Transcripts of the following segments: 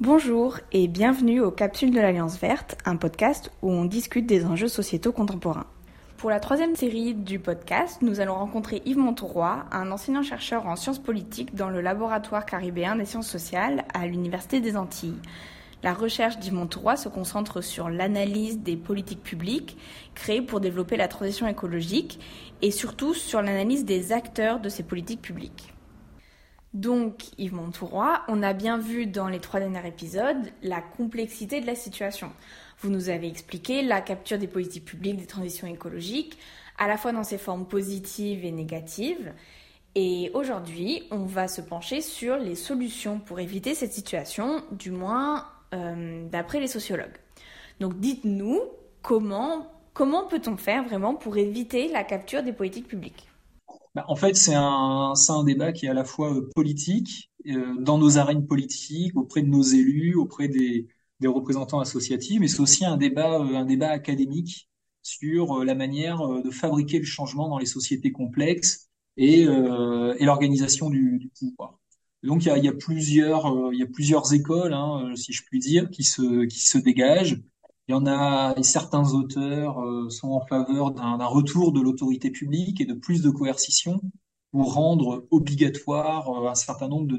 Bonjour et bienvenue aux Capsules de l'Alliance Verte, un podcast où on discute des enjeux sociétaux contemporains. Pour la troisième série du podcast, nous allons rencontrer Yves Montauroy, un enseignant-chercheur en sciences politiques dans le laboratoire caribéen des sciences sociales à l'Université des Antilles. La recherche d'Yves Montauroy se concentre sur l'analyse des politiques publiques créées pour développer la transition écologique et surtout sur l'analyse des acteurs de ces politiques publiques. Donc, Yves Montouroy, on a bien vu dans les trois derniers épisodes la complexité de la situation. Vous nous avez expliqué la capture des politiques publiques des transitions écologiques, à la fois dans ses formes positives et négatives. Et aujourd'hui, on va se pencher sur les solutions pour éviter cette situation, du moins euh, d'après les sociologues. Donc dites-nous comment, comment peut-on faire vraiment pour éviter la capture des politiques publiques? Bah, en fait, c'est un, un débat qui est à la fois euh, politique, euh, dans nos arènes politiques, auprès de nos élus, auprès des, des représentants associatifs, mais c'est aussi un débat, euh, un débat académique sur la manière de fabriquer le changement dans les sociétés complexes et, et l'organisation du, du, pouvoir. Donc il y a, y a plusieurs, il y a plusieurs écoles, hein, si je puis dire, qui se, qui se dégagent. Il y en a, certains auteurs euh, sont en faveur d'un retour de l'autorité publique et de plus de coercition pour rendre obligatoire euh, un certain nombre de,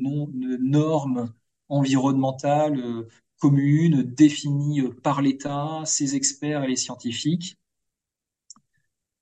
normes environnementales euh, communes définies par l'État, ses experts et les scientifiques.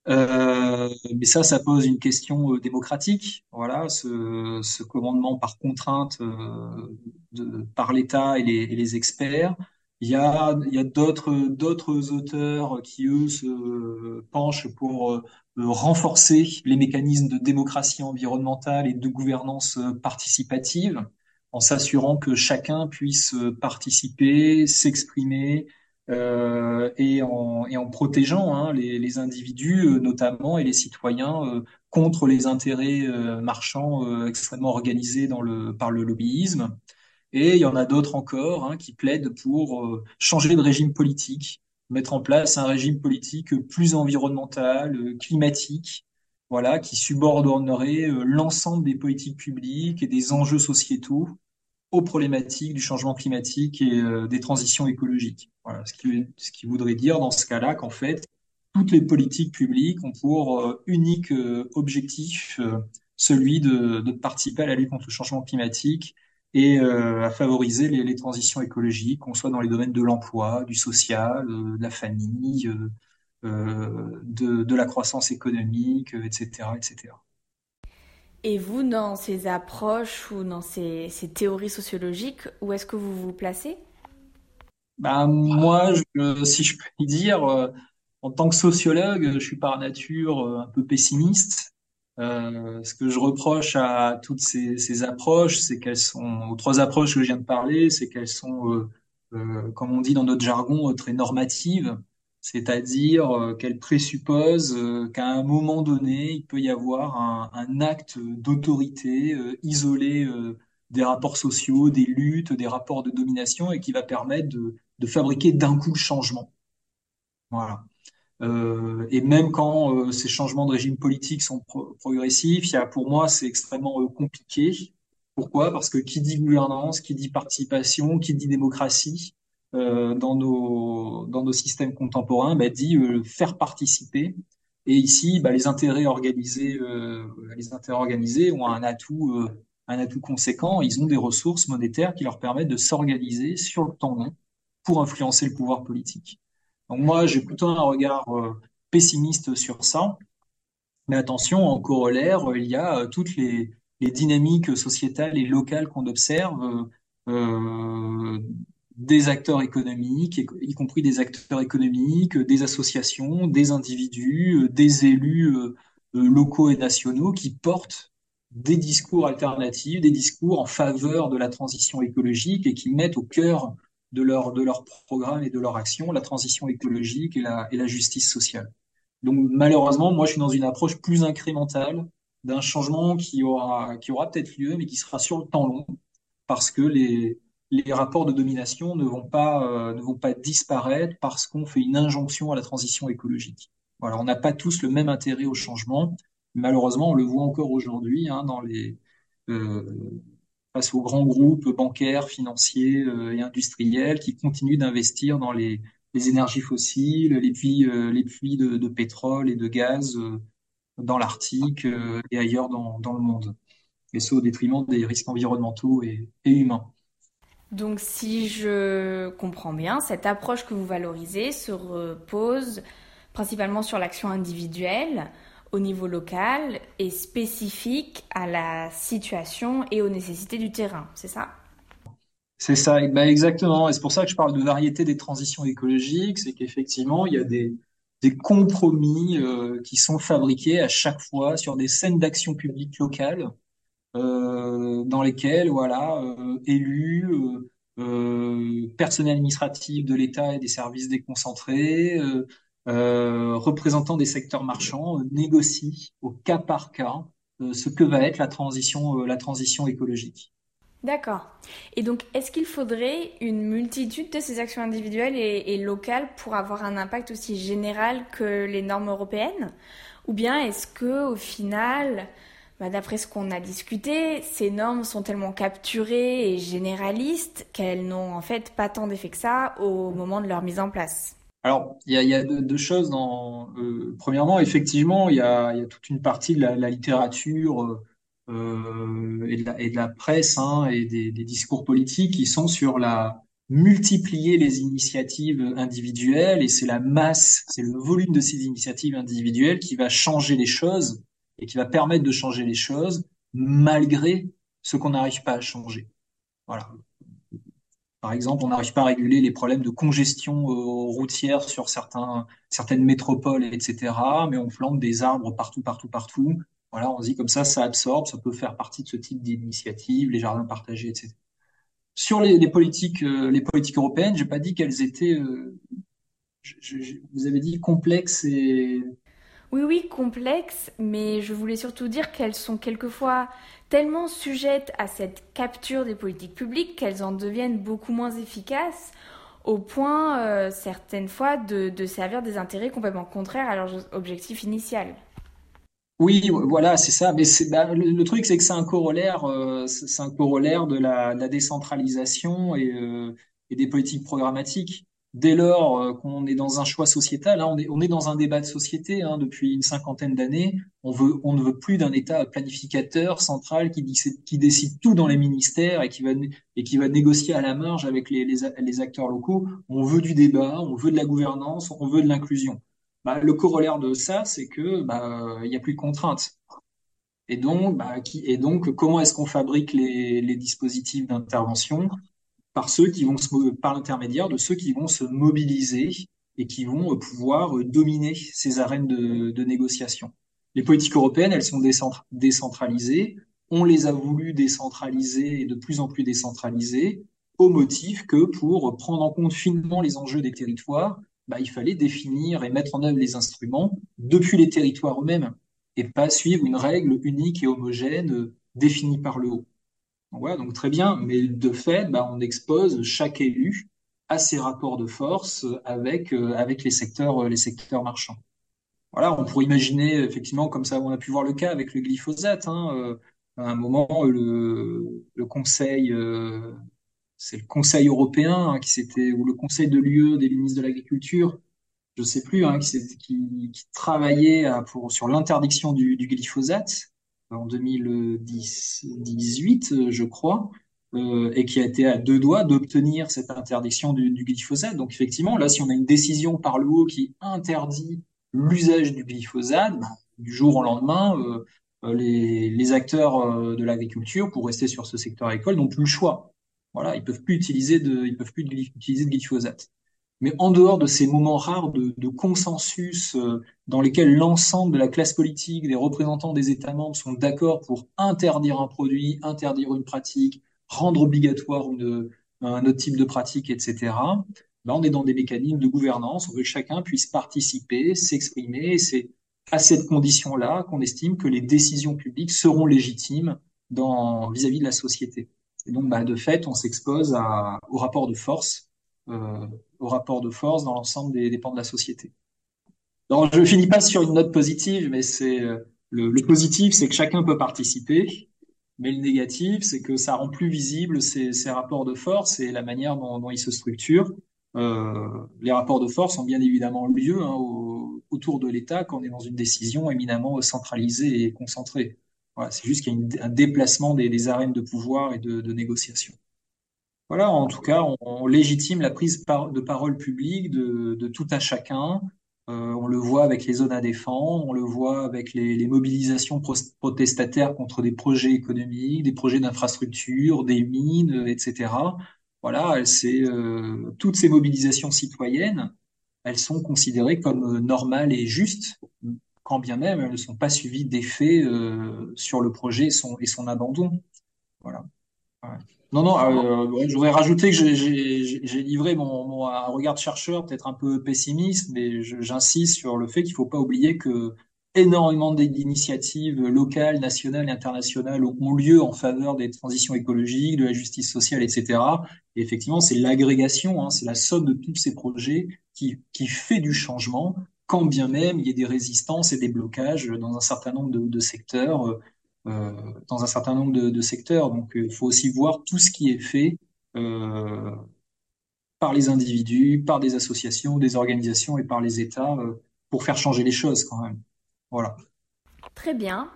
Mais ça, ça pose une question démocratique. Voilà, ce, commandement par contrainte de, par l'État et les experts. Il y a, il y a d'autres, d'autres auteurs qui, eux, se penchent pour euh, renforcer les mécanismes de démocratie environnementale et de gouvernance euh, participative, en s'assurant que chacun puisse euh, participer, s'exprimer, euh, et, en, et en protégeant hein, les, les, individus, notamment, et les citoyens contre les intérêts marchands extrêmement organisés dans le, par le lobbyisme. Et il y en a d'autres encore hein, qui plaident pour euh, changer de régime politique, mettre en place un régime politique plus environnemental, euh, climatique, voilà, qui subordonnerait euh, l'ensemble des politiques publiques et des enjeux sociétaux aux problématiques du changement climatique et des transitions écologiques. Voilà, ce qui, ce qui voudrait dire dans ce cas-là qu'en fait, toutes les politiques publiques ont pour unique objectif celui de, de participer à la lutte contre le changement climatique et euh, à favoriser les, les, transitions écologiques, qu'on soit dans les domaines de l'emploi, du social, euh, de la famille, euh, de, de, la croissance économique, etc., etc. Et vous, dans ces approches ou dans ces, ces théories sociologiques, où est-ce que vous vous placez? Ben, Moi, je, si je puis dire, en tant que sociologue, je suis par nature un peu pessimiste. Euh, ce que je reproche à toutes ces, ces approches, c'est qu'elles sont, aux trois approches que je viens de parler, c'est qu'elles sont, euh, euh, comme on dit dans notre jargon, euh, très normatives, c'est-à-dire qu'elles présupposent qu'à un moment donné, il peut y avoir un, un acte d'autorité isolé des rapports sociaux, des luttes, des rapports de domination, et qui va permettre de, de fabriquer d'un coup le changement. Voilà. Euh, et même quand euh, ces changements de régime politique sont progressifs, y a, pour moi, c'est extrêmement euh, compliqué. Pourquoi? Parce que qui dit gouvernance, qui dit participation, qui dit démocratie euh, dans nos dans nos systèmes contemporains, bah, dit faire participer. Et ici, bah, les intérêts organisés, les intérêts organisés ont un atout un atout conséquent. Ils ont des ressources monétaires qui leur permettent de s'organiser sur le temps long pour influencer le pouvoir politique. Donc moi, j'ai plutôt un regard euh, pessimiste sur ça. Mais attention, en corollaire, il y a euh, toutes les, dynamiques sociétales et locales qu'on observe, euh, des acteurs économiques, y compris des acteurs économiques, des associations, des individus, des élus locaux et nationaux qui portent des discours alternatifs, des discours en faveur de la transition écologique et qui mettent au cœur de leur, de leur programme et de leur action, la transition écologique et la, et la justice sociale. Donc malheureusement, moi je suis dans une approche plus incrémentale d'un changement qui aura, qui aura peut-être lieu, mais qui sera sur le temps long, parce que les, les rapports de domination ne vont pas, euh, ne vont pas disparaître parce qu'on fait une injonction à la transition écologique. Voilà, on n'a pas tous le même intérêt au changement. Malheureusement, on le voit encore aujourd'hui hein, dans les, euh, face aux grands groupes bancaires, financiers et industriels qui continuent d'investir dans les, énergies fossiles, les puits, puits de, pétrole et de gaz dans l'Arctique et ailleurs dans, le monde. Et ce au détriment des risques environnementaux et humains. Donc si je comprends bien, cette approche que vous valorisez se repose principalement sur l'action individuelle au niveau local et spécifique à la situation et aux nécessités du terrain, c'est ça? C'est ça, ben exactement. Et c'est pour ça que je parle de variété des transitions écologiques, c'est qu'effectivement, il y a des, compromis euh, qui sont fabriqués à chaque fois sur des scènes d'action publique locales euh, dans lesquels voilà euh, élus, personnel administratif de l'État et des services déconcentrés, représentants des secteurs marchands négocient au cas par cas ce que va être la transition, la transition écologique. D'accord. Et donc, est-ce qu'il faudrait une multitude de ces actions individuelles et, et, locales pour avoir un impact aussi général que les normes européennes? Ou bien est-ce que, au final, bah, d'après ce qu'on a discuté, ces normes sont tellement capturées et généralistes qu'elles n'ont en fait pas tant d'effet que ça au moment de leur mise en place? Alors, il y a, y a deux, choses. Dans, euh, premièrement, effectivement, il y a, y a, toute une partie de la, la littérature euh, et, de la, et, de la, presse hein, et des, des, discours politiques qui sont sur la multiplier les initiatives individuelles et c'est la masse, c'est le volume de ces initiatives individuelles qui va changer les choses et qui va permettre de changer les choses malgré ce qu'on n'arrive pas à changer. Voilà. Par exemple, on n'arrive pas à réguler les problèmes de congestion euh, routière sur certaines métropoles, etc. Mais on plante des arbres partout, partout, partout. Voilà, on se dit comme ça, ça absorbe, ça peut faire partie de ce type d'initiative, les jardins partagés, etc. Sur les, politiques, euh, les politiques européennes, j'ai pas dit qu'elles étaient, euh, vous avez dit complexes et oui, oui, complexes, mais je voulais surtout dire qu'elles sont quelquefois tellement sujettes à cette capture des politiques publiques qu'elles en deviennent beaucoup moins efficaces au point, euh, certaines fois, de, servir des intérêts complètement contraires à leur objectif initial. Oui, voilà, c'est ça. Mais bah, le, le, truc, c'est que c'est un corollaire, euh, c'est un corollaire de la, décentralisation euh, et, des politiques programmatiques dès lors euh, qu'on est dans un choix sociétal, hein, on, est, dans un débat de société hein, depuis une cinquantaine d'années. On, ne veut plus d'un État planificateur central qui, décide tout dans les ministères et qui va, négocier à la marge avec les, acteurs locaux. On veut du débat, on veut de la gouvernance, on veut de l'inclusion. Bah, le corollaire de ça, c'est que bah, il n'y a plus de contraintes. Et donc, bah, et donc comment est-ce qu'on fabrique les dispositifs d'intervention? Par l'intermédiaire de ceux qui vont se mobiliser et qui vont euh, pouvoir euh, dominer ces arènes de, négociation. Les politiques européennes, elles sont décentralisées. On les a voulu décentraliser et de plus en plus décentraliser au motif que pour prendre en compte finement les enjeux des territoires, bah, il fallait définir et mettre en œuvre les instruments depuis les territoires eux-mêmes et pas suivre une règle unique et homogène euh, définie par le haut. Voilà, donc très bien, mais de fait, bah, on expose chaque élu à ses rapports de force avec euh, avec les secteurs euh, les secteurs marchands. Voilà, on pourrait imaginer effectivement comme ça, on a pu voir le cas avec le glyphosate. Hein, euh, à un moment, le, Conseil, c'est le Conseil européen hein, qui s'était ou le Conseil de l'UE des ministres de l'agriculture, je sais plus, hein, qui, travaillait pour sur l'interdiction du glyphosate en 2018, je crois, euh, et qui a été à deux doigts d'obtenir cette interdiction du, glyphosate. Donc effectivement, là, si on a une décision par le haut qui interdit l'usage du glyphosate, bah, du jour au lendemain, euh, euh les, acteurs euh, de l'agriculture, pour rester sur ce secteur agricole, n'ont plus le choix. Voilà, ils peuvent ils peuvent plus utiliser de glyphosate. Mais en dehors de ces moments rares de, de consensus euh, dans lesquels l'ensemble de la classe politique, des représentants des États membres sont d'accord pour interdire un produit, interdire une pratique, rendre obligatoire une, un autre type de pratique, etc., ben on est dans des mécanismes de gouvernance, on veut que chacun puisse participer, s'exprimer, c'est à cette condition-là qu'on estime que les décisions publiques seront légitimes vis-à-vis -vis de la société. Et donc, ben, de fait, on s'expose au rapport de force au rapport de force dans l'ensemble des, des pans de la société. Donc, je finis pas sur une note positive, mais c'est euh, le, le, positif, c'est que chacun peut participer. Mais le négatif, c'est que ça rend plus visible ces, ces rapports de force et la manière dont, dont ils se structurent. Euh, les rapports de force ont bien évidemment lieu hein, au, autour de l'État quand on est dans une décision éminemment centralisée et concentrée. Voilà, c'est juste qu'il y a un déplacement des, des, arènes de pouvoir et de, de négociation. Voilà, en tout cas, on, légitime la prise de parole publique de, tout un chacun. Euh, on le voit avec les zones à défendre, on le voit avec les, mobilisations protestataires contre des projets économiques, des projets d'infrastructure, des mines, etc. Voilà, c'est euh, toutes ces mobilisations citoyennes, elles sont considérées comme normales et justes, quand bien même elles ne sont pas suivies d'effets euh, sur le projet et son, et son abandon. Voilà. Non, non, euh, j'aurais rajouté que j'ai livré mon, mon regard de chercheur peut-être un peu pessimiste, mais j'insiste sur le fait qu'il faut pas oublier que énormément d'initiatives locales, nationales et internationales ont lieu en faveur des transitions écologiques, de la justice sociale, etc. Et effectivement, c'est l'agrégation, hein, c'est la somme de tous ces projets qui, qui fait du changement, quand bien même il y ait des résistances et des blocages dans un certain nombre de, de secteurs. Euh, euh, dans un certain nombre de, secteurs. Donc, il faut aussi voir tout ce qui est fait euh, par les individus, par des associations, des organisations et par les États euh, pour faire changer les choses quand même. Voilà. Très bien.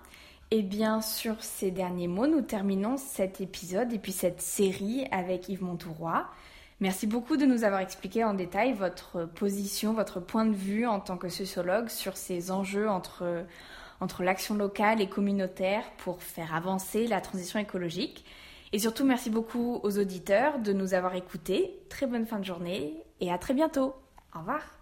Et bien, sur ces derniers mots, nous terminons cet épisode et puis cette série avec Yves Montouroy. Merci beaucoup de nous avoir expliqué en détail votre position, votre point de vue en tant que sociologue sur ces enjeux entre, entre l'action locale et communautaire pour faire avancer la transition écologique. Et surtout, merci beaucoup aux auditeurs de nous avoir écoutés. Très bonne fin de journée et à très bientôt. Au revoir.